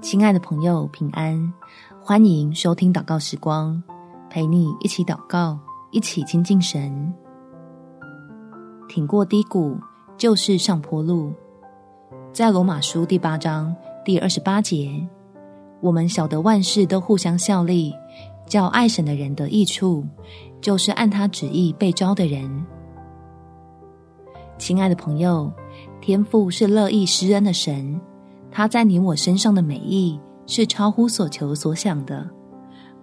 亲爱的朋友，平安！欢迎收听祷告时光，陪你一起祷告，一起亲近神。挺过低谷，就是上坡路。在罗马书第八章第二十八节，我们晓得万事都互相效力，叫爱神的人得益处，就是按他旨意被招的人。亲爱的朋友，天父是乐意施恩的神。他在你我身上的美意是超乎所求所想的。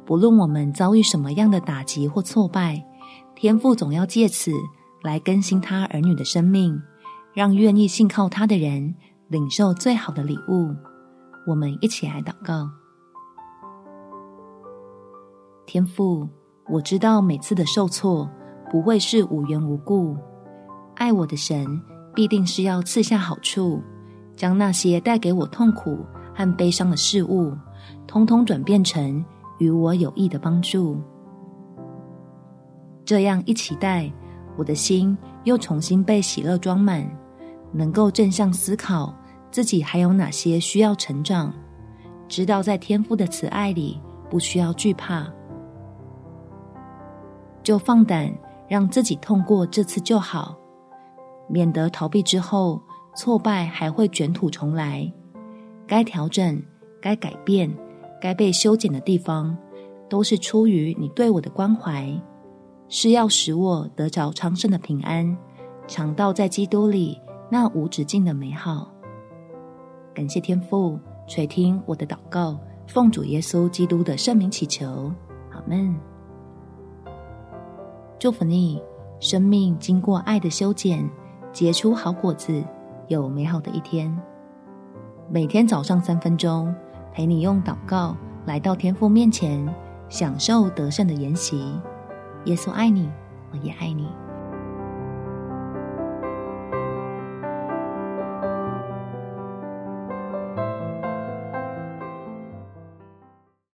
不论我们遭遇什么样的打击或挫败，天父总要借此来更新他儿女的生命，让愿意信靠他的人领受最好的礼物。我们一起来祷告：天父，我知道每次的受挫不会是无缘无故，爱我的神必定是要赐下好处。将那些带给我痛苦和悲伤的事物，通通转变成与我有益的帮助。这样一期待，我的心又重新被喜乐装满，能够正向思考自己还有哪些需要成长，知道在天父的慈爱里不需要惧怕，就放胆让自己痛过这次就好，免得逃避之后。挫败还会卷土重来，该调整、该改变、该被修剪的地方，都是出于你对我的关怀，是要使我得着昌盛的平安，尝到在基督里那无止境的美好。感谢天父垂听我的祷告，奉主耶稣基督的圣名祈求，阿门。祝福你，生命经过爱的修剪，结出好果子。有美好的一天。每天早上三分钟，陪你用祷告来到天父面前，享受得胜的筵席。耶稣爱你，我也爱你。